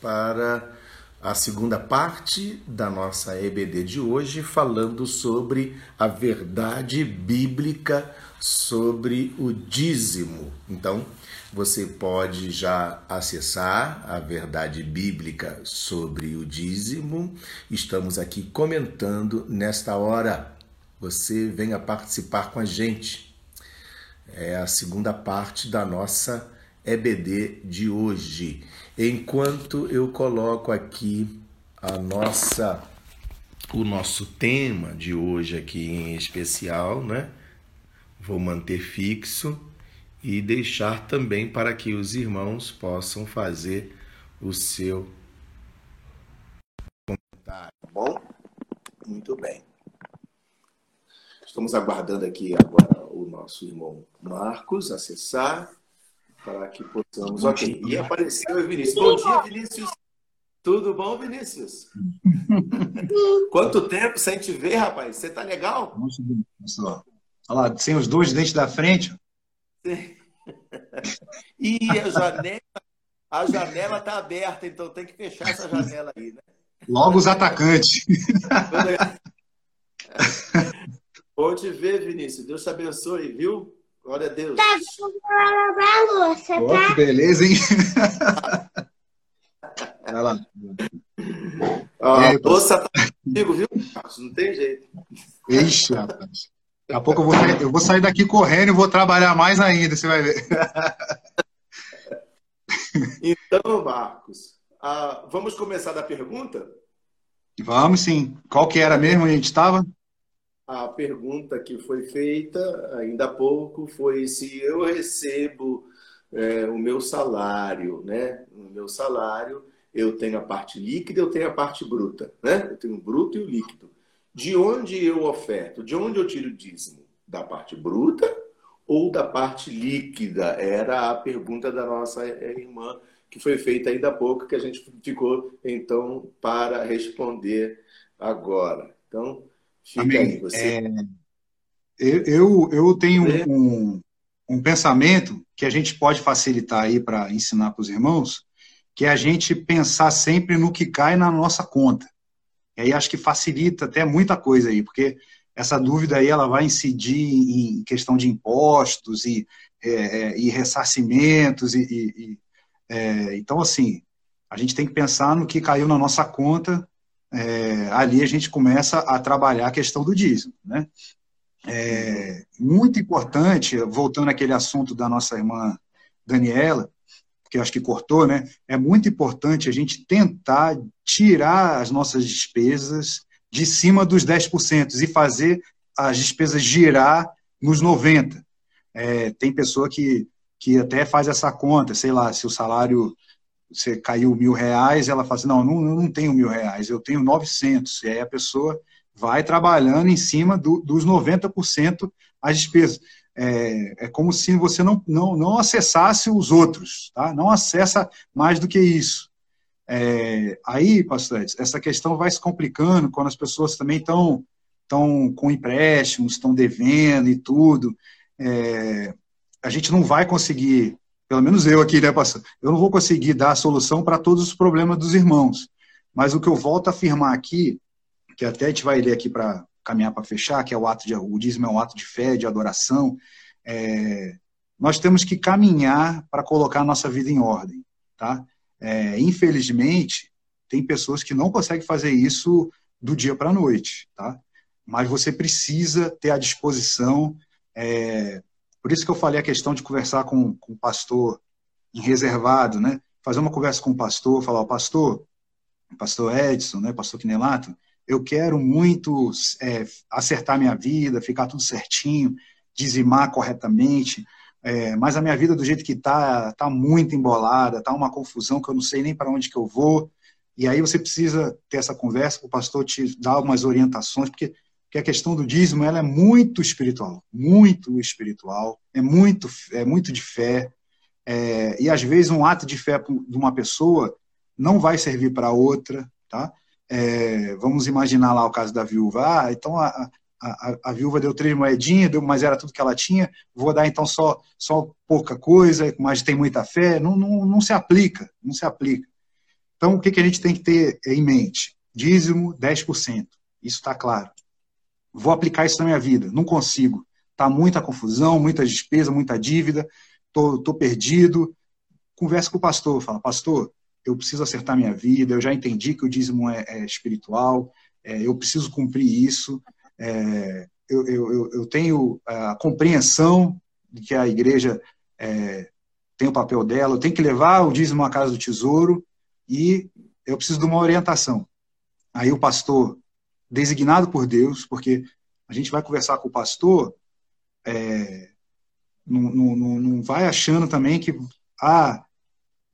para a segunda parte da nossa EBD de hoje, falando sobre a verdade bíblica sobre o dízimo. Então, você pode já acessar a verdade bíblica sobre o dízimo. Estamos aqui comentando nesta hora. Você venha participar com a gente. É a segunda parte da nossa EBD de hoje. Enquanto eu coloco aqui a nossa o nosso tema de hoje aqui em especial, né? Vou manter fixo e deixar também para que os irmãos possam fazer o seu comentário. Tá bom? Muito bem. Estamos aguardando aqui agora o nosso irmão Marcos acessar para que possamos. Ok. E apareceu o Vinícius. Bom dia, Vinícius. Tudo bom, Vinícius? Quanto tempo sem te ver, rapaz? Você tá legal? Olha lá, sem os dois dentes da frente. E a janela, a janela tá aberta, então tem que fechar essa janela aí, né? Logo os atacantes. Bom te ver, Vinícius. Deus te abençoe, viu? Glória a Deus. Tá lavar a louça, oh, tá? Que beleza, hein? Vai lá. a louça tá comigo, viu? Não tem jeito. Ixi, rapaz. Daqui a pouco eu vou, sair, eu vou sair daqui correndo e vou trabalhar mais ainda, você vai ver. Então, Marcos, uh, vamos começar da pergunta? Vamos sim. Qual que era mesmo onde a gente estava? A pergunta que foi feita ainda há pouco foi se eu recebo é, o meu salário, né? O meu salário, eu tenho a parte líquida, eu tenho a parte bruta, né? Eu tenho o bruto e o líquido. De onde eu oferto? De onde eu tiro o dízimo? Da parte bruta ou da parte líquida? Era a pergunta da nossa irmã que foi feita ainda há pouco, que a gente ficou então para responder agora. Então, Fica aí, você. É, eu, eu tenho um, um pensamento que a gente pode facilitar aí para ensinar para os irmãos, que é a gente pensar sempre no que cai na nossa conta. E aí acho que facilita até muita coisa aí, porque essa dúvida aí ela vai incidir em questão de impostos e, é, é e ressarcimentos e, e é, então assim a gente tem que pensar no que caiu na nossa conta é, ali a gente começa a trabalhar a questão do dízimo. Né? É, muito importante, voltando àquele assunto da nossa irmã Daniela, que acho que cortou, né? É muito importante a gente tentar tirar as nossas despesas de cima dos 10% e fazer as despesas girar nos 90%. É, tem pessoa que, que até faz essa conta, sei lá, se o salário você caiu mil reais, ela fala assim, não, não, não tenho mil reais, eu tenho 900. E aí a pessoa vai trabalhando em cima do, dos 90% as despesas. É, é, como se você não, não, não acessasse os outros, tá? não acessa mais do que isso. É, aí, pastor essa questão vai se complicando quando as pessoas também estão estão com empréstimos, estão devendo e tudo. É, a gente não vai conseguir pelo menos eu aqui, né, pastor? Eu não vou conseguir dar a solução para todos os problemas dos irmãos. Mas o que eu volto a afirmar aqui, que até a gente vai ler aqui para caminhar para fechar, que é o ato de o dízimo é um ato de fé, de adoração. É, nós temos que caminhar para colocar a nossa vida em ordem, tá? É, infelizmente, tem pessoas que não conseguem fazer isso do dia para a noite, tá? Mas você precisa ter a disposição, é, por isso que eu falei a questão de conversar com, com o pastor em reservado, né? Fazer uma conversa com o pastor, falar, o pastor, pastor Edson, né, pastor Quinelato, eu quero muito é, acertar minha vida, ficar tudo certinho, dizimar corretamente, é, mas a minha vida do jeito que está, está muito embolada, está uma confusão que eu não sei nem para onde que eu vou. E aí você precisa ter essa conversa, o pastor te dá algumas orientações, porque que a questão do dízimo ela é muito espiritual, muito espiritual, é muito, é muito de fé. É, e às vezes um ato de fé de uma pessoa não vai servir para outra, tá? É, vamos imaginar lá o caso da viúva. Ah, então a, a, a, viúva deu três moedinhas, deu, mas era tudo que ela tinha. Vou dar então só, só pouca coisa, mas tem muita fé. Não, não, não se aplica, não se aplica. Então, o que, que a gente tem que ter em mente? Dízimo, 10%. Isso está claro. Vou aplicar isso na minha vida. Não consigo. Está muita confusão, muita despesa, muita dívida. Tô, tô perdido. Conversa com o pastor. Fala, pastor, eu preciso acertar minha vida. Eu já entendi que o dízimo é, é espiritual. É, eu preciso cumprir isso. É, eu, eu, eu, tenho a compreensão de que a igreja é, tem o papel dela. Eu tenho que levar o dízimo à casa do tesouro e eu preciso de uma orientação. Aí o pastor, designado por Deus, porque a gente vai conversar com o pastor, é, não, não, não, vai achando também que ah,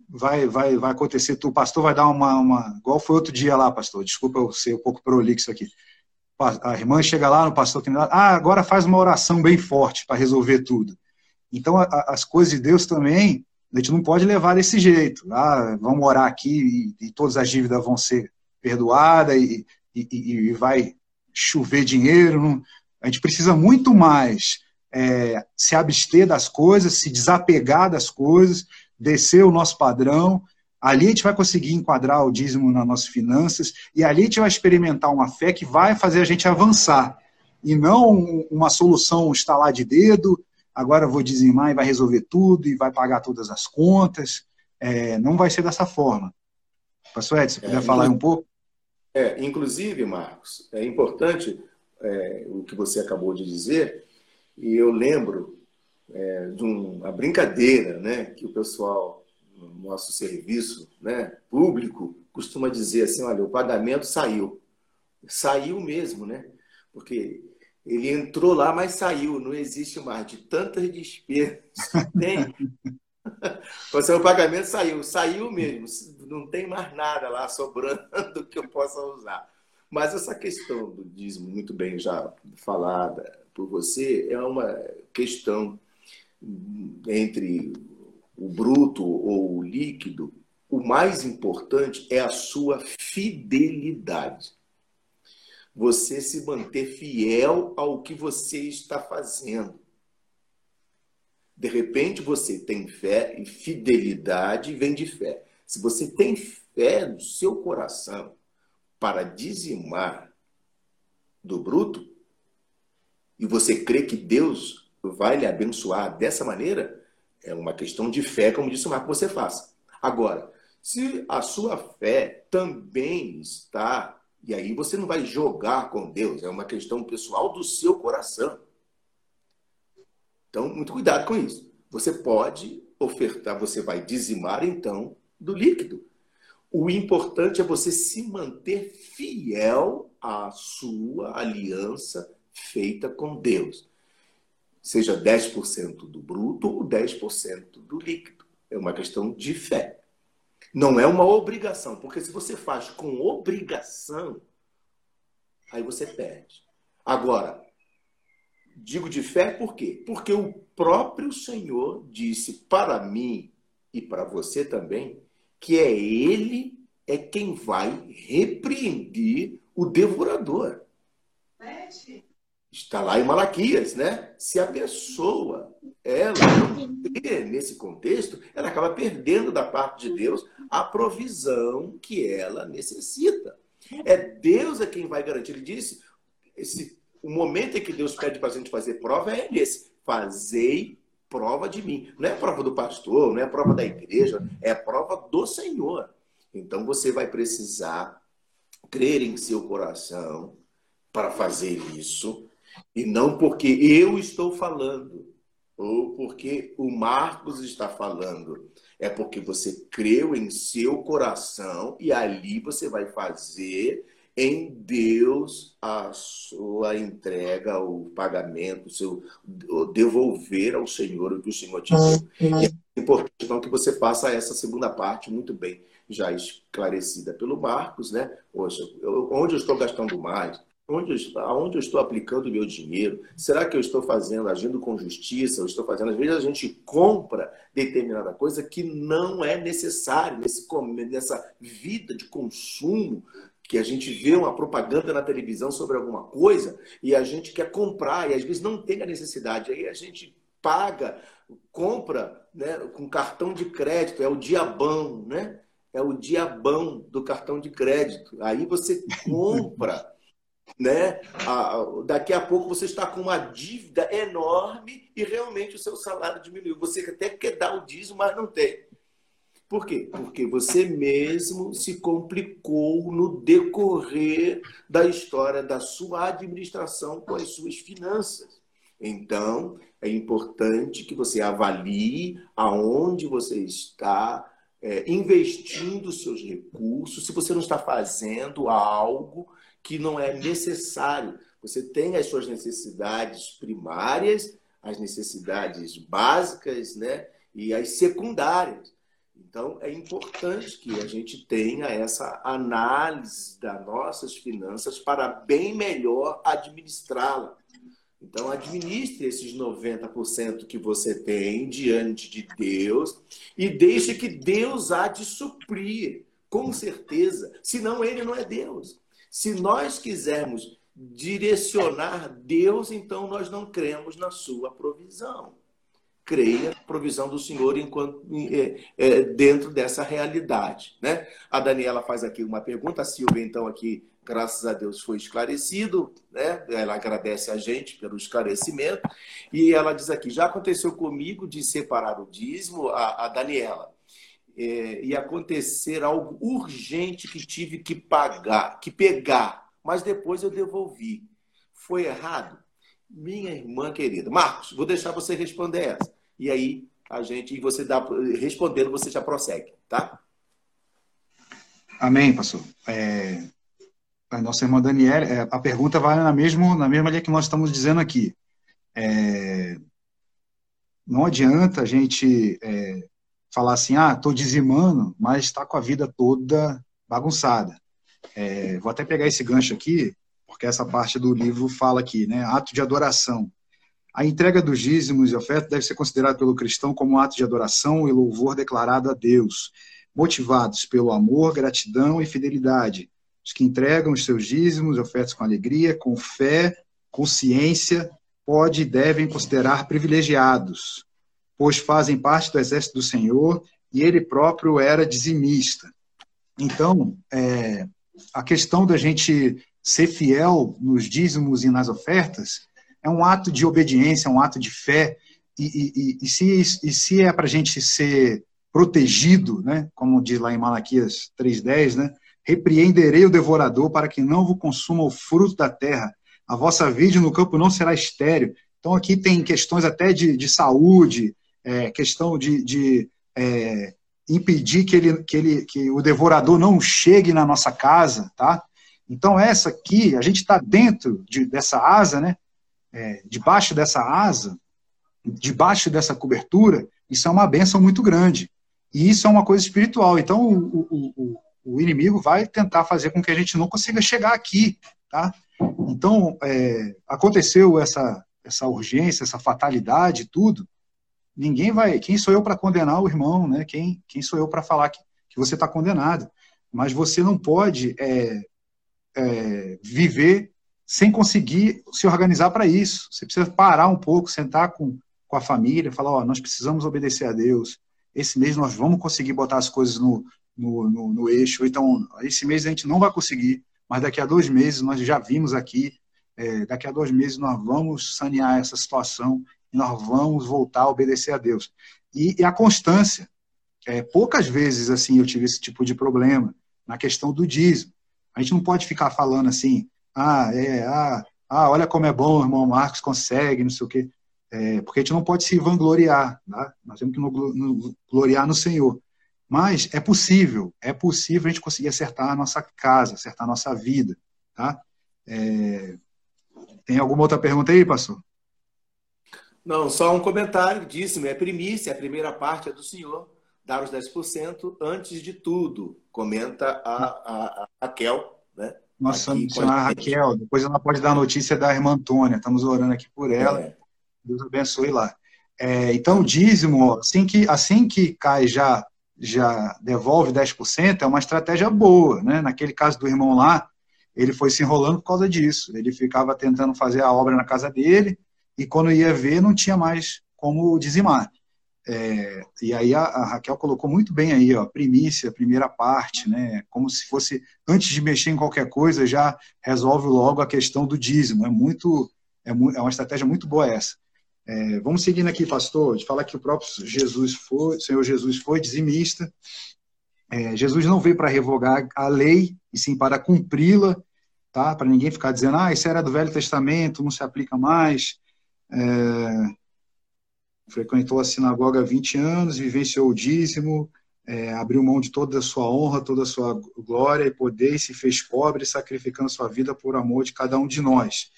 vai, vai, vai acontecer, o pastor vai dar uma, uma. Igual foi outro dia lá, pastor, desculpa eu ser um pouco prolixo aqui. A irmã chega lá no pastor, ah, agora faz uma oração bem forte para resolver tudo. Então, a, as coisas de Deus também, a gente não pode levar desse jeito. Ah, vamos orar aqui e, e todas as dívidas vão ser perdoadas e, e, e vai chover dinheiro. Não. A gente precisa muito mais é, se abster das coisas, se desapegar das coisas, descer o nosso padrão. Ali a gente vai conseguir enquadrar o dízimo nas nossas finanças e ali a gente vai experimentar uma fé que vai fazer a gente avançar e não uma solução estalar de dedo, agora vou dizimar e vai resolver tudo e vai pagar todas as contas. É, não vai ser dessa forma. Pastor Edson, você é, puder falar um pouco? É, inclusive, Marcos, é importante é, o que você acabou de dizer, e eu lembro é, de uma brincadeira né, que o pessoal no nosso serviço né, público costuma dizer assim, olha, o pagamento saiu. Saiu mesmo, né? Porque ele entrou lá, mas saiu, não existe mais, de tantas despesas que tem. o pagamento saiu, saiu mesmo, não tem mais nada lá sobrando que eu possa usar. Mas essa questão do dízimo, muito bem já falada por você, é uma questão entre o bruto ou o líquido. O mais importante é a sua fidelidade você se manter fiel ao que você está fazendo. De repente você tem fé e fidelidade vem de fé. Se você tem fé no seu coração para dizimar do bruto, e você crê que Deus vai lhe abençoar dessa maneira, é uma questão de fé, como disse o Marco, você faça. Agora, se a sua fé também está e aí você não vai jogar com Deus, é uma questão pessoal do seu coração. Então, muito cuidado com isso. Você pode ofertar, você vai dizimar então do líquido. O importante é você se manter fiel à sua aliança feita com Deus. Seja 10% do bruto ou 10% do líquido. É uma questão de fé. Não é uma obrigação, porque se você faz com obrigação, aí você perde. Agora, digo de fé por quê? Porque o próprio Senhor disse para mim e para você também que é Ele é quem vai repreender o devorador. Está lá em Malaquias, né? Se a pessoa ela nesse contexto, ela acaba perdendo da parte de Deus a provisão que ela necessita. É Deus é quem vai garantir. Ele disse, esse, o momento em que Deus pede para a gente fazer prova é esse. Fazei prova de mim. Não é prova do pastor, não é prova da igreja, é prova do Senhor. Então você vai precisar crer em seu coração para fazer isso e não porque eu estou falando, ou porque o Marcos está falando. É porque você creu em seu coração e ali você vai fazer em Deus a sua entrega, o pagamento, o seu o devolver ao Senhor o que o Senhor te deu. E é importante então que você faça essa segunda parte muito bem já esclarecida pelo Marcos, né? Poxa, eu, onde eu estou gastando mais? Onde, aonde eu estou aplicando o meu dinheiro? Será que eu estou fazendo, agindo com justiça? Eu estou fazendo. Às vezes a gente compra determinada coisa que não é necessário nesse, nessa vida de consumo que a gente vê uma propaganda na televisão sobre alguma coisa e a gente quer comprar e às vezes não tem a necessidade. Aí a gente paga, compra né, com cartão de crédito, é o diabão, né? é o diabão do cartão de crédito. Aí você compra, né? daqui a pouco você está com uma dívida enorme e realmente o seu salário diminuiu. Você até quer dar o dízimo, mas não tem. Por quê? Porque você mesmo se complicou no decorrer da história da sua administração com as suas finanças. Então, é importante que você avalie aonde você está é, investindo seus recursos, se você não está fazendo algo que não é necessário. Você tem as suas necessidades primárias, as necessidades básicas, né? E as secundárias. Então, é importante que a gente tenha essa análise das nossas finanças para bem melhor administrá-la. Então, administre esses 90% que você tem diante de Deus e deixe que Deus há de suprir, com certeza. Senão, Ele não é Deus. Se nós quisermos direcionar Deus, então nós não cremos na sua provisão creia provisão do Senhor enquanto é, é, dentro dessa realidade. Né? A Daniela faz aqui uma pergunta, a Silvia, então, aqui, graças a Deus, foi esclarecido, né? ela agradece a gente pelo esclarecimento, e ela diz aqui, já aconteceu comigo de separar o dízimo, a, a Daniela, é, e acontecer algo urgente que tive que pagar, que pegar, mas depois eu devolvi. Foi errado? Minha irmã querida. Marcos, vou deixar você responder essa. E aí a gente, e você dá, respondendo, você já prossegue, tá? Amém, pastor. É, a nossa irmã Daniela, é, a pergunta vai na, mesmo, na mesma linha que nós estamos dizendo aqui. É, não adianta a gente é, falar assim, ah, estou dizimando, mas está com a vida toda bagunçada. É, vou até pegar esse gancho aqui, porque essa parte do livro fala aqui, né? Ato de adoração. A entrega dos dízimos e ofertas deve ser considerada pelo cristão como um ato de adoração e louvor declarado a Deus, motivados pelo amor, gratidão e fidelidade. Os que entregam os seus dízimos e ofertas com alegria, com fé, consciência, pode e devem considerar privilegiados, pois fazem parte do exército do Senhor e ele próprio era dizimista. Então, é, a questão da gente ser fiel nos dízimos e nas ofertas é um ato de obediência, é um ato de fé. E, e, e se, e se é para a gente ser protegido, né, como diz lá em Malaquias 3,10, né, repreenderei o devorador para que não vos consuma o fruto da terra. A vossa vida no campo não será estéreo. Então aqui tem questões até de, de saúde, é, questão de, de é, impedir que, ele, que, ele, que o devorador não chegue na nossa casa, tá? Então, essa aqui, a gente está dentro de, dessa asa, né? É, debaixo dessa asa, debaixo dessa cobertura, isso é uma benção muito grande. E isso é uma coisa espiritual. Então, o, o, o, o inimigo vai tentar fazer com que a gente não consiga chegar aqui, tá? Então, é, aconteceu essa, essa urgência, essa fatalidade, tudo. Ninguém vai. Quem sou eu para condenar o irmão, né? Quem, quem sou eu para falar que, que você está condenado? Mas você não pode é, é, viver sem conseguir se organizar para isso. Você precisa parar um pouco, sentar com, com a família, falar: ó, nós precisamos obedecer a Deus. Esse mês nós vamos conseguir botar as coisas no, no, no, no eixo. Então, esse mês a gente não vai conseguir, mas daqui a dois meses nós já vimos aqui. É, daqui a dois meses nós vamos sanear essa situação e nós vamos voltar a obedecer a Deus. E, e a constância. É, poucas vezes assim eu tive esse tipo de problema na questão do dízimo. A gente não pode ficar falando assim, ah, é, ah, ah olha como é bom o irmão Marcos consegue, não sei o quê. É, porque a gente não pode se vangloriar, tá? nós temos que nos gloriar no Senhor. Mas é possível, é possível a gente conseguir acertar a nossa casa, acertar a nossa vida. Tá? É, tem alguma outra pergunta aí, pastor? Não, só um comentário, dízimo é primícia, a primeira parte é do senhor, dar os 10% antes de tudo, comenta a, a, a Raquel, né? Nossa senhora Raquel, depois ela pode dar a notícia da irmã Antônia, estamos orando aqui por ela, é. Deus abençoe lá. É, então, o dízimo, assim que, assim que cai já, já devolve 10%, é uma estratégia boa, né? Naquele caso do irmão lá, ele foi se enrolando por causa disso. Ele ficava tentando fazer a obra na casa dele e quando ia ver, não tinha mais como dizimar. É, e aí a, a, Raquel colocou muito bem aí, ó, primícia, primeira parte, né? Como se fosse antes de mexer em qualquer coisa já resolve logo a questão do dízimo. É muito, é, é uma estratégia muito boa essa. É, vamos seguindo aqui, pastor, de falar que o próprio Jesus foi, Senhor Jesus foi dizimista. É, Jesus não veio para revogar a lei e sim para cumpri-la, tá? Para ninguém ficar dizendo, ah, isso era do Velho Testamento, não se aplica mais. É, frequentou a sinagoga há 20 anos, vivenciou o dízimo, é, abriu mão de toda a sua honra, toda a sua glória e poder, e se fez pobre, sacrificando sua vida por amor de cada um de nós.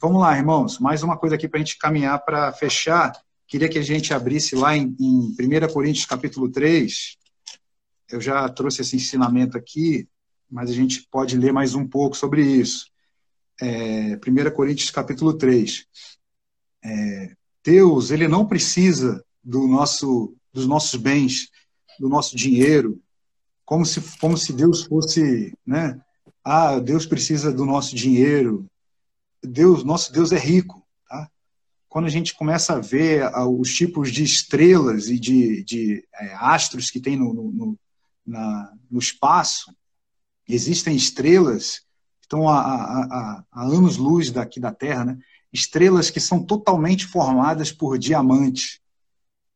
Vamos lá, irmãos, mais uma coisa aqui para a gente caminhar para fechar. Queria que a gente abrisse lá em, em 1 Coríntios capítulo 3. Eu já trouxe esse ensinamento aqui, mas a gente pode ler mais um pouco sobre isso. É, 1 Coríntios capítulo 3. É, Deus, ele não precisa do nosso, dos nossos bens, do nosso dinheiro, como se, como se Deus fosse, né? Ah, Deus precisa do nosso dinheiro. Deus, nosso Deus é rico, tá? Quando a gente começa a ver os tipos de estrelas e de, de é, astros que tem no, no, na, no espaço, existem estrelas que estão a, a, a, a anos-luz daqui da Terra, né? Estrelas que são totalmente formadas por diamante,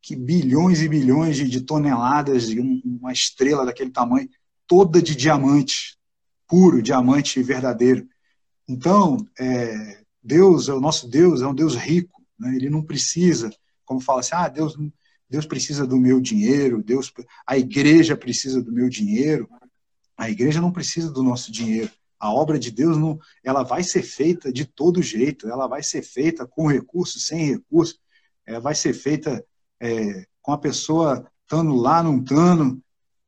que bilhões e bilhões de, toneladas de um, uma estrela daquele tamanho, toda de diamante, puro, diamante verdadeiro. Então, é, Deus, é o nosso Deus, é um Deus rico, né? ele não precisa, como fala assim, ah, Deus, Deus precisa do meu dinheiro, Deus, a igreja precisa do meu dinheiro. A igreja não precisa do nosso dinheiro. A obra de Deus não, ela vai ser feita de todo jeito, ela vai ser feita com recurso, sem recurso, é, vai ser feita é, com a pessoa estando lá, não estando.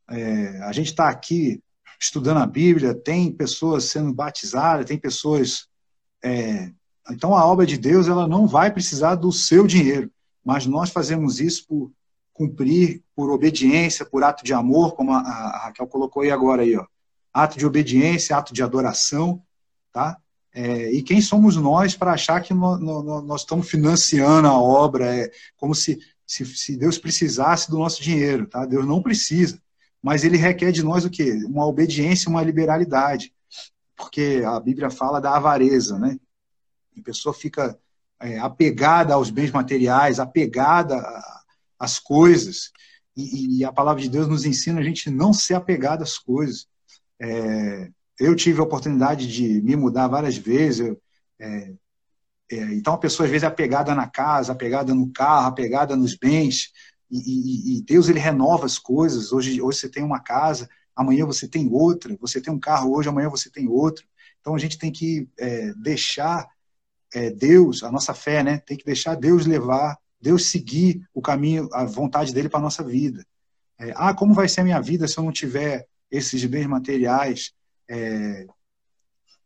É, a gente está aqui estudando a Bíblia, tem pessoas sendo batizadas, tem pessoas. É, então a obra de Deus ela não vai precisar do seu dinheiro, mas nós fazemos isso por cumprir, por obediência, por ato de amor, como a, a Raquel colocou aí agora aí, ó ato de obediência, ato de adoração, tá? É, e quem somos nós para achar que nós, nós, estamos financiando a obra? É como se, se, se, Deus precisasse do nosso dinheiro, tá? Deus não precisa, mas Ele requer de nós o quê? Uma obediência, uma liberalidade, porque a Bíblia fala da avareza, né? A pessoa fica é, apegada aos bens materiais, apegada às coisas, e, e a palavra de Deus nos ensina a gente não ser apegado às coisas. É, eu tive a oportunidade de me mudar várias vezes. Eu, é, é, então a pessoa às vezes é apegada na casa, apegada no carro, apegada nos bens. E, e, e, Deus ele renova as coisas. Hoje, hoje você tem uma casa, amanhã você tem outra. Você tem um carro hoje, amanhã você tem outro. Então a gente tem que é, deixar é, Deus, a nossa fé, né? Tem que deixar Deus levar, Deus seguir o caminho, a vontade dele para a nossa vida. É, ah, como vai ser a minha vida se eu não tiver esses bens materiais, é,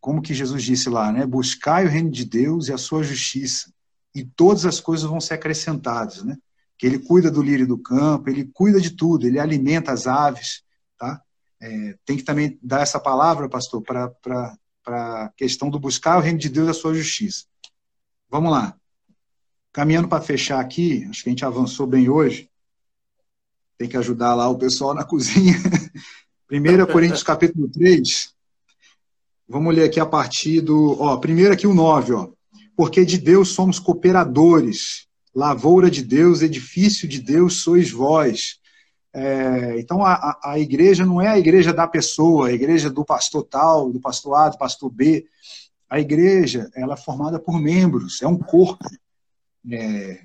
como que Jesus disse lá, né? Buscai o reino de Deus e a sua justiça, e todas as coisas vão ser acrescentadas, né? Que ele cuida do lírio do campo, ele cuida de tudo, ele alimenta as aves, tá? É, tem que também dar essa palavra, pastor, para a questão do buscar o reino de Deus e a sua justiça. Vamos lá. Caminhando para fechar aqui, acho que a gente avançou bem hoje. Tem que ajudar lá o pessoal na cozinha. 1 Coríntios capítulo 3, vamos ler aqui a partir do. Ó, primeiro aqui o 9, ó. Porque de Deus somos cooperadores, lavoura de Deus, edifício de Deus sois vós. É, então a, a, igreja não é a igreja da pessoa, a igreja do pastor tal, do pastor A, do pastor B. A igreja ela é formada por membros, é um corpo. É,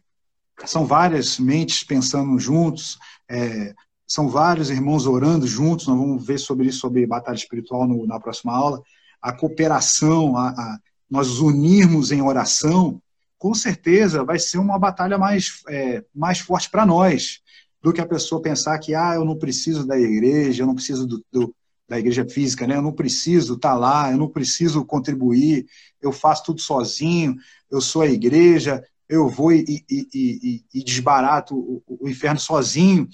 são várias mentes pensando juntos, é, são vários irmãos orando juntos, nós vamos ver sobre isso, sobre batalha espiritual no, na próxima aula, a cooperação, a, a, nós unirmos em oração, com certeza vai ser uma batalha mais, é, mais forte para nós, do que a pessoa pensar que, ah, eu não preciso da igreja, eu não preciso do, do da igreja física, né? eu não preciso estar tá lá, eu não preciso contribuir, eu faço tudo sozinho, eu sou a igreja, eu vou e, e, e, e desbarato o, o inferno sozinho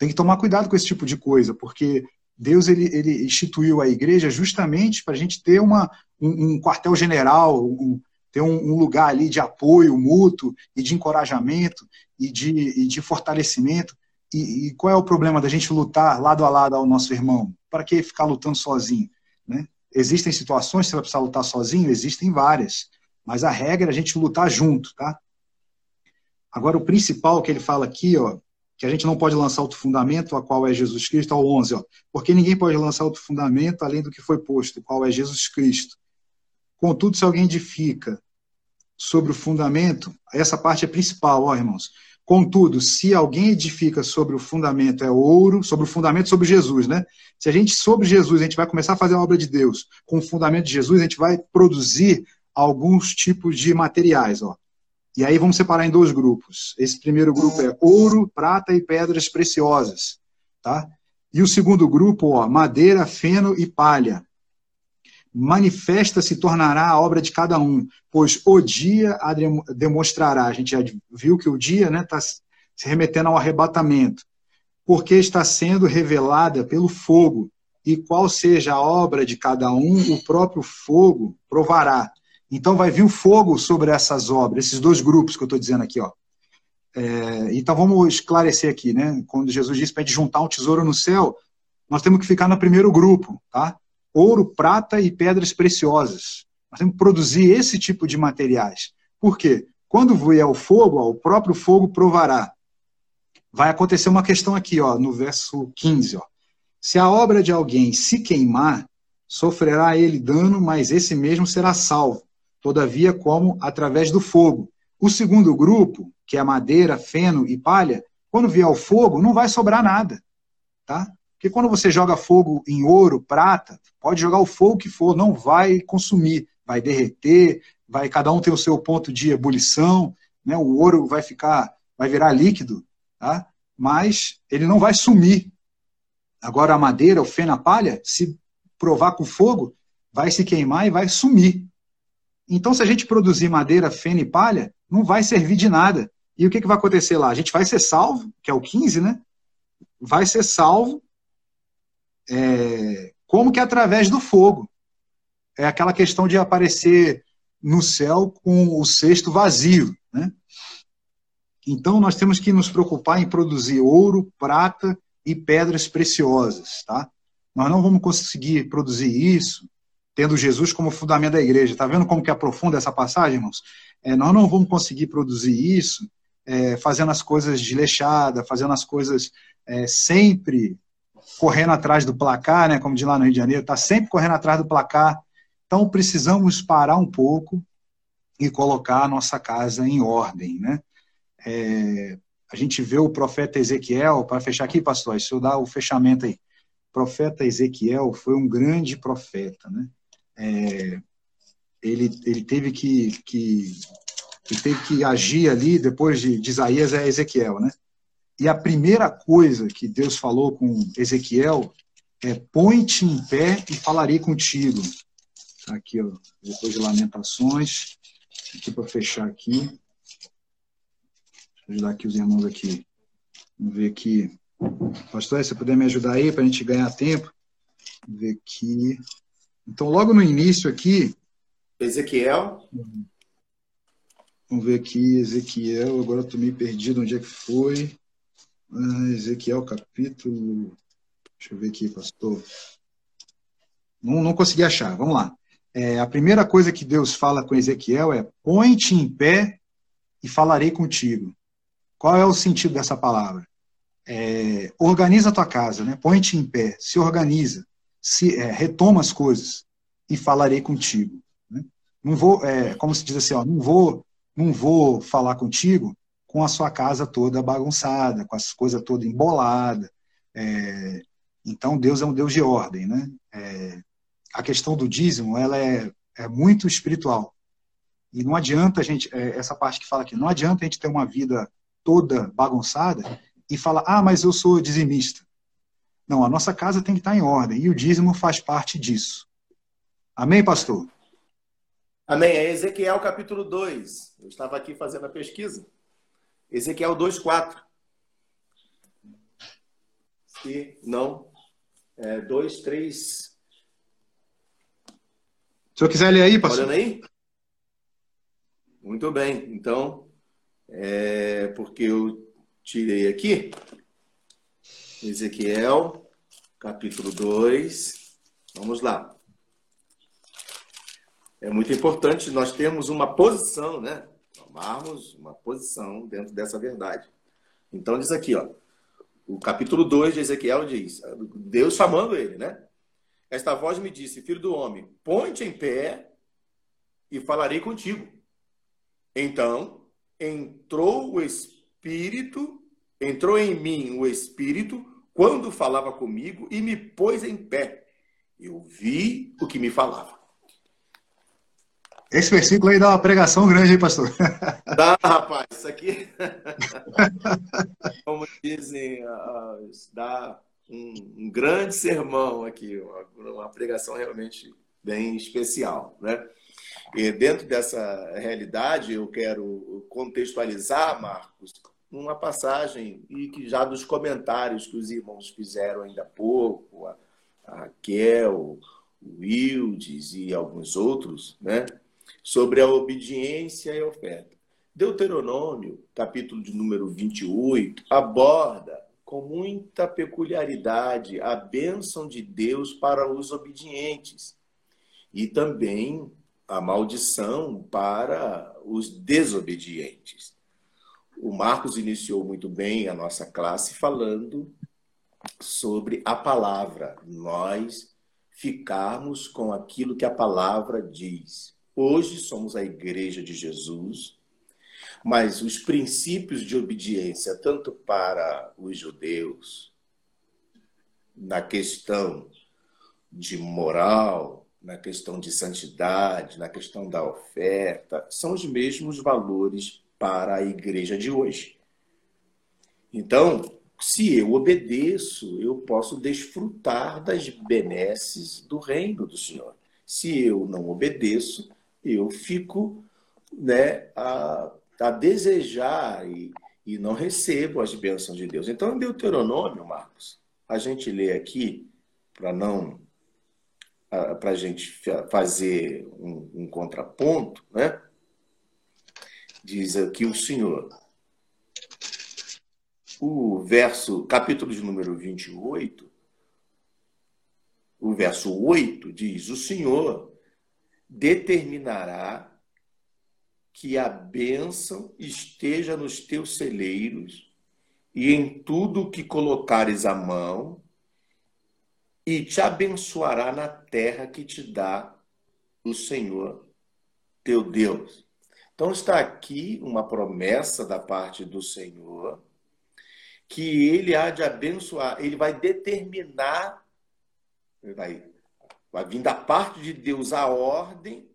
tem que tomar cuidado com esse tipo de coisa, porque Deus ele, ele instituiu a igreja justamente para a gente ter uma, um, um quartel-general, um, ter um, um, lugar ali de apoio mútuo e de encorajamento. e de, e de fortalecimento. E, e, qual é o problema da gente lutar lado a lado ao nosso irmão? Para que ficar lutando sozinho? Né? Existem situações que você vai precisar lutar sozinho? Existem várias. Mas a regra é a gente lutar junto, tá? Agora, o principal que ele fala aqui, ó, que a gente não pode lançar outro fundamento, a qual é Jesus Cristo, ao 11, ó, porque ninguém pode lançar outro fundamento além do que foi posto, qual é Jesus Cristo. Contudo, se alguém edifica sobre o fundamento, essa parte é principal, ó, irmãos. Contudo, se alguém edifica sobre o fundamento é ouro, sobre o fundamento sobre Jesus, né? Se a gente sobre Jesus, a gente vai começar a fazer a obra de Deus com o fundamento de Jesus, a gente vai produzir alguns tipos de materiais, ó. E aí vamos separar em dois grupos. Esse primeiro grupo é ouro, prata e pedras preciosas, tá? E o segundo grupo, ó, madeira, feno e palha. Manifesta se tornará a obra de cada um, pois o dia a demonstrará. A gente já viu que o dia está né, tá se remetendo ao arrebatamento, porque está sendo revelada pelo fogo, e qual seja a obra de cada um, o próprio fogo provará. Então vai vir o fogo sobre essas obras, esses dois grupos que eu estou dizendo aqui, ó. É, então vamos esclarecer aqui, né? Quando Jesus disse para juntar um tesouro no céu, nós temos que ficar no primeiro grupo, tá? Ouro, prata e pedras preciosas. Nós temos que produzir esse tipo de materiais. Por quê? Quando vier o fogo, ó, o próprio fogo provará. Vai acontecer uma questão aqui, ó, no verso 15, ó. Se a obra de alguém se queimar, sofrerá ele dano, mas esse mesmo será salvo todavia como através do fogo. O segundo grupo, que é madeira, feno e palha, quando vier o fogo, não vai sobrar nada, tá? Porque quando você joga fogo em ouro, prata, pode jogar o fogo que for, não vai consumir, vai derreter, vai cada um tem o seu ponto de ebulição, né? O ouro vai ficar, vai virar líquido, tá? Mas ele não vai sumir. Agora a madeira, o feno, a palha, se provar com fogo, vai se queimar e vai sumir. Então, se a gente produzir madeira, feno e palha, não vai servir de nada. E o que, que vai acontecer lá? A gente vai ser salvo, que é o 15, né? Vai ser salvo é, como que através do fogo. É aquela questão de aparecer no céu com o cesto vazio, né? Então, nós temos que nos preocupar em produzir ouro, prata e pedras preciosas, tá? Nós não vamos conseguir produzir isso tendo Jesus como fundamento da igreja. Está vendo como que aprofunda essa passagem, irmãos? É, nós não vamos conseguir produzir isso é, fazendo as coisas desleixadas, fazendo as coisas é, sempre correndo atrás do placar, né, como de lá no Rio de Janeiro, está sempre correndo atrás do placar. Então precisamos parar um pouco e colocar a nossa casa em ordem, né? É, a gente vê o profeta Ezequiel, para fechar aqui, pastor, se eu dar o fechamento aí. O profeta Ezequiel foi um grande profeta, né? É, ele, ele teve que, que, ele teve que agir ali, depois de, de Isaías, é Ezequiel, né? E a primeira coisa que Deus falou com Ezequiel é: põe-te em pé e falarei contigo. Tá aqui, ó, depois de Lamentações, aqui para fechar aqui. Deixa eu ajudar aqui os irmãos aqui. Vamos ver aqui. Pastor, se puder me ajudar aí para a gente ganhar tempo. Vamos ver aqui. Então, logo no início aqui. Ezequiel. Vamos ver aqui, Ezequiel. Agora estou meio perdido onde é que foi. Ah, Ezequiel, capítulo. Deixa eu ver aqui, pastor. Não, não consegui achar. Vamos lá. É, a primeira coisa que Deus fala com Ezequiel é: põe-te em pé e falarei contigo. Qual é o sentido dessa palavra? É, organiza a tua casa, né? põe-te em pé, se organiza se é, retoma as coisas e falarei contigo. Né? Não vou, é, como se diz assim, ó, não vou, não vou falar contigo com a sua casa toda bagunçada, com as coisas todas emboladas. É, então Deus é um Deus de ordem, né? É, a questão do dízimo, ela é, é muito espiritual. E não adianta a gente, é, essa parte que fala aqui, não adianta a gente ter uma vida toda bagunçada e falar, ah, mas eu sou dizimista. Não, a nossa casa tem que estar em ordem e o dízimo faz parte disso. Amém, pastor? Amém. É Ezequiel capítulo 2. Eu estava aqui fazendo a pesquisa. Ezequiel 2,4. Se não, é 2, 3. Se senhor quiser ler aí, pastor. Olhando aí? Muito bem. Então, é, porque eu tirei aqui, Ezequiel, capítulo 2. Vamos lá. É muito importante nós termos uma posição, né? Tomarmos uma posição dentro dessa verdade. Então diz aqui, ó. O capítulo 2 de Ezequiel diz, Deus chamando ele, né? Esta voz me disse, filho do homem, ponte em pé e falarei contigo. Então entrou o Espírito, entrou em mim o Espírito quando falava comigo e me pôs em pé. Eu vi o que me falava. Esse versículo aí dá uma pregação grande, hein, pastor? Dá, rapaz. Isso aqui, como dizem, dá um, grande sermão aqui, uma pregação realmente bem especial, né? E dentro dessa realidade, eu quero contextualizar, Marcos, uma passagem e que já dos comentários que os irmãos fizeram ainda há pouco, a, Raquel, o Wildes e alguns outros, né? Sobre a obediência e a oferta. Deuteronômio, capítulo de número 28, aborda com muita peculiaridade a bênção de Deus para os obedientes e também a maldição para os desobedientes. O Marcos iniciou muito bem a nossa classe falando sobre a palavra, nós ficarmos com aquilo que a palavra diz. Hoje somos a igreja de Jesus, mas os princípios de obediência, tanto para os judeus, na questão de moral, na questão de santidade, na questão da oferta, são os mesmos valores para a igreja de hoje. Então, se eu obedeço, eu posso desfrutar das benesses do reino do Senhor. Se eu não obedeço, eu fico né, a, a desejar e, e não recebo as bênçãos de Deus. Então, em Deuteronômio, Marcos, a gente lê aqui, para não para a gente fazer um, um, contraponto, né? Diz aqui o Senhor. O verso, capítulo de número 28, o verso 8 diz: O Senhor determinará que a bênção esteja nos teus celeiros e em tudo que colocares a mão, e te abençoará na terra que te dá o Senhor teu Deus. Então está aqui uma promessa da parte do Senhor que ele há de abençoar, ele vai determinar, vai, vai vir da parte de Deus a ordem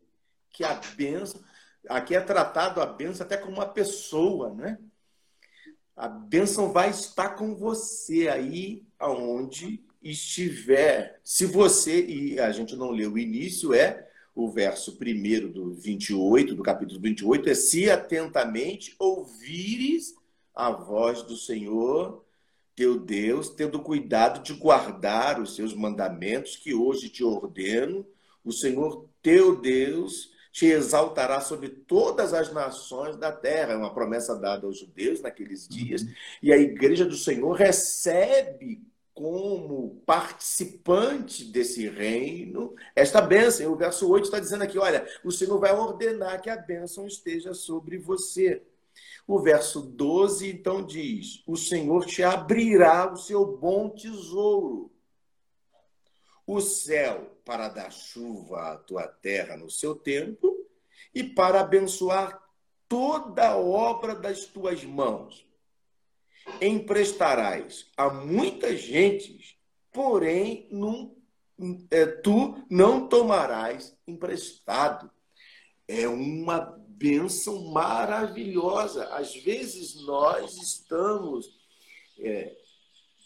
que a bênção, aqui é tratado a bênção até como uma pessoa, né? A bênção vai estar com você aí aonde estiver, se você, e a gente não leu o início, é o verso primeiro do 28, do capítulo 28, é se atentamente ouvires a voz do Senhor, teu Deus, tendo cuidado de guardar os seus mandamentos que hoje te ordeno, o Senhor teu Deus te exaltará sobre todas as nações da terra. É uma promessa dada aos judeus naqueles dias. Uhum. E a igreja do Senhor recebe como participante desse reino esta bênção. O verso 8 está dizendo aqui: olha, o Senhor vai ordenar que a bênção esteja sobre você. O verso 12 então diz: O Senhor te abrirá o seu bom tesouro, o céu para dar chuva à tua terra no seu tempo e para abençoar toda a obra das tuas mãos emprestarás a muitas gentes, porém num, é, tu não tomarás emprestado. É uma bênção maravilhosa. Às vezes nós estamos, é,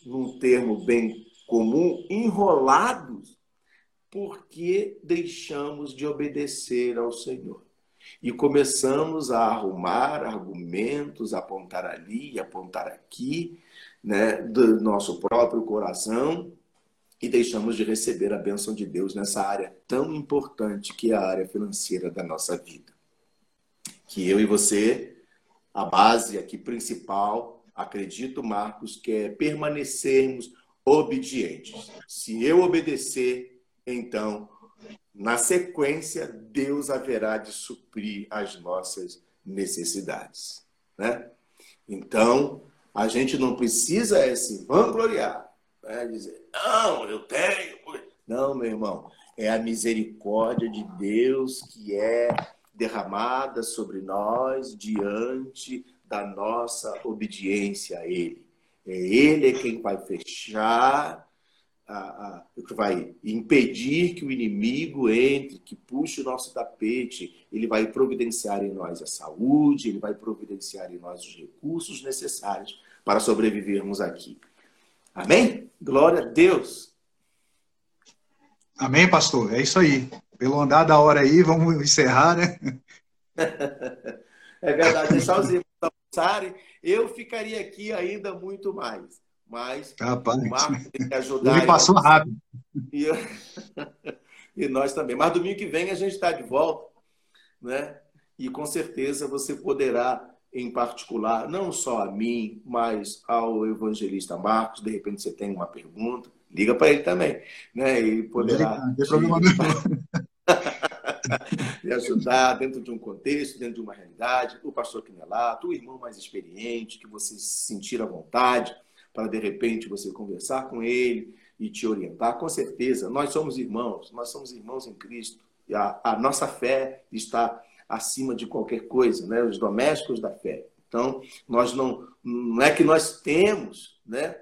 num termo bem comum, enrolados porque deixamos de obedecer ao Senhor e começamos a arrumar argumentos, apontar ali, apontar aqui, né, do nosso próprio coração e deixamos de receber a bênção de Deus nessa área tão importante que é a área financeira da nossa vida. Que eu e você a base aqui principal, acredito, Marcos, que é permanecermos obedientes. Se eu obedecer, então, na sequência, Deus haverá de suprir as nossas necessidades. Né? Então, a gente não precisa é, se vangloriar, né? dizer, não, eu tenho. Não, meu irmão, é a misericórdia de Deus que é derramada sobre nós diante da nossa obediência a Ele. É Ele é quem vai fechar, a, a, que vai impedir que o inimigo entre, que puxe o nosso tapete. Ele vai providenciar em nós a saúde, ele vai providenciar em nós os recursos necessários para sobrevivermos aqui. Amém? Glória a Deus. Amém, pastor. É isso aí. Pelo andar da hora aí, vamos encerrar, né? é verdade. Deixar os irmãos almoçarem. Eu ficaria aqui ainda muito mais. Mas Rapaz, o Marcos tem que ajudar. Ele passou rápido. E, eu... e nós também. Mas domingo que vem a gente está de volta, né? E com certeza você poderá em particular, não só a mim, mas ao evangelista Marcos. De repente você tem uma pergunta, liga para ele também, né? E poderá te... te ajudar dentro de um contexto, dentro de uma realidade. O pastor Quinelato, o irmão mais experiente, que você se sentir à vontade para de repente você conversar com ele e te orientar. Com certeza, nós somos irmãos, nós somos irmãos em Cristo. E a, a nossa fé está acima de qualquer coisa, né? Os domésticos da fé. Então, nós não, não é que nós temos, né?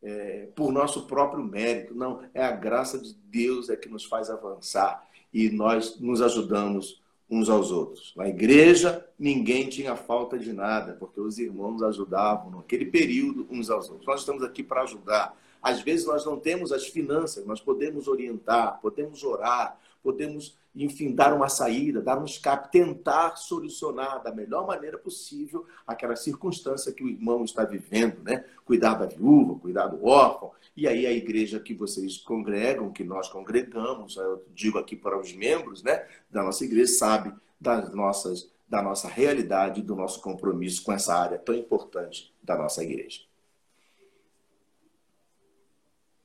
É, por nosso próprio mérito, não, é a graça de Deus é que nos faz avançar e nós nos ajudamos uns aos outros. Na igreja, ninguém tinha falta de nada, porque os irmãos ajudavam naquele período uns aos outros. Nós estamos aqui para ajudar. Às vezes nós não temos as finanças, nós podemos orientar, podemos orar, podemos, enfim, dar uma saída, dar um escape, tentar solucionar da melhor maneira possível aquela circunstância que o irmão está vivendo, né? Cuidar da viúva, cuidar do órfão. E aí a igreja que vocês congregam, que nós congregamos, eu digo aqui para os membros, né, da nossa igreja, sabe das nossas da nossa realidade, do nosso compromisso com essa área tão importante da nossa igreja.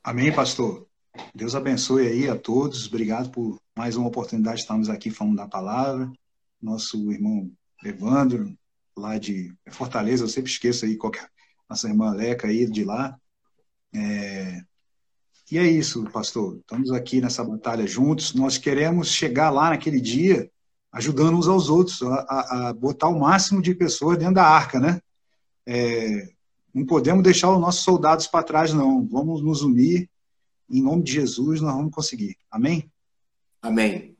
Amém, pastor. Deus abençoe aí a todos. Obrigado por mais uma oportunidade de estarmos aqui falando da palavra. Nosso irmão Evandro, lá de Fortaleza, eu sempre esqueço aí qualquer nossa irmã Leca aí de lá. É... E é isso, pastor. Estamos aqui nessa batalha juntos. Nós queremos chegar lá naquele dia ajudando uns aos outros, a, a botar o máximo de pessoas dentro da arca, né? É... Não podemos deixar os nossos soldados para trás, não. Vamos nos unir em nome de Jesus, nós vamos conseguir. Amém? Amém.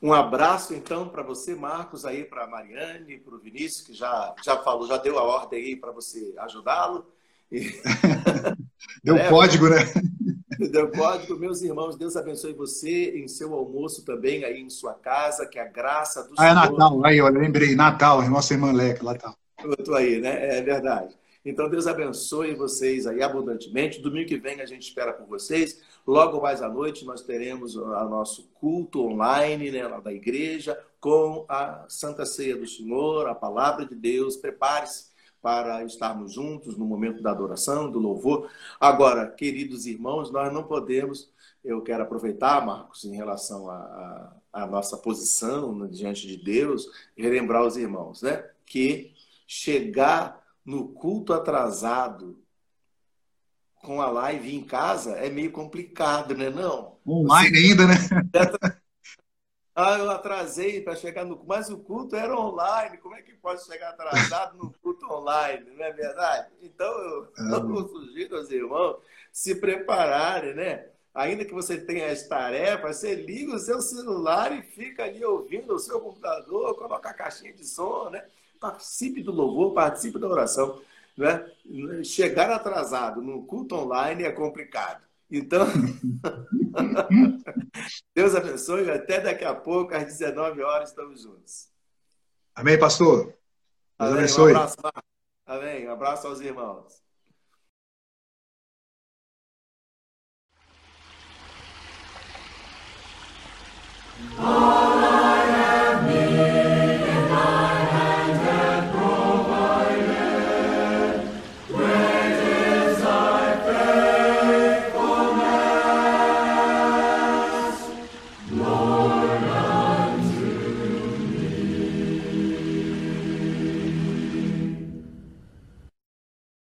Um abraço, então, para você, Marcos, aí para a Mariane, para o Vinícius, que já, já falou, já deu a ordem aí para você ajudá-lo. E... Deu é, código, né? Deu código. Meus irmãos, Deus abençoe você em seu almoço também, aí em sua casa, que a graça do ah, é Senhor... é Natal, aí, olha, lembrei, Natal, nossa irmã lá tá. Eu tô aí, né? É verdade. Então, Deus abençoe vocês aí abundantemente. Domingo que vem a gente espera por vocês. Logo mais à noite nós teremos o nosso culto online né, da igreja com a Santa Ceia do Senhor, a palavra de Deus. Prepare-se para estarmos juntos no momento da adoração, do louvor. Agora, queridos irmãos, nós não podemos, eu quero aproveitar, Marcos, em relação à nossa posição diante de Deus, relembrar os irmãos, né? Que chegar no culto atrasado com a live em casa é meio complicado, né? Não. Online Você... ainda, né? Ah, eu atrasei para chegar no. Mas o culto era online. Como é que pode chegar atrasado no culto online? Não é verdade? Então, eu, eu sugiro aos irmãos se prepararem, né? Ainda que você tenha as tarefas, você liga o seu celular e fica ali ouvindo o seu computador, coloca a caixinha de som, né? Participe do louvor, participe da oração. Né? Chegar atrasado no culto online é complicado. Então, Deus abençoe. Até daqui a pouco, às 19 horas, estamos juntos. Amém, pastor. Deus Amém. abençoe. Um abraço, Amém. Um abraço aos irmãos. Oh.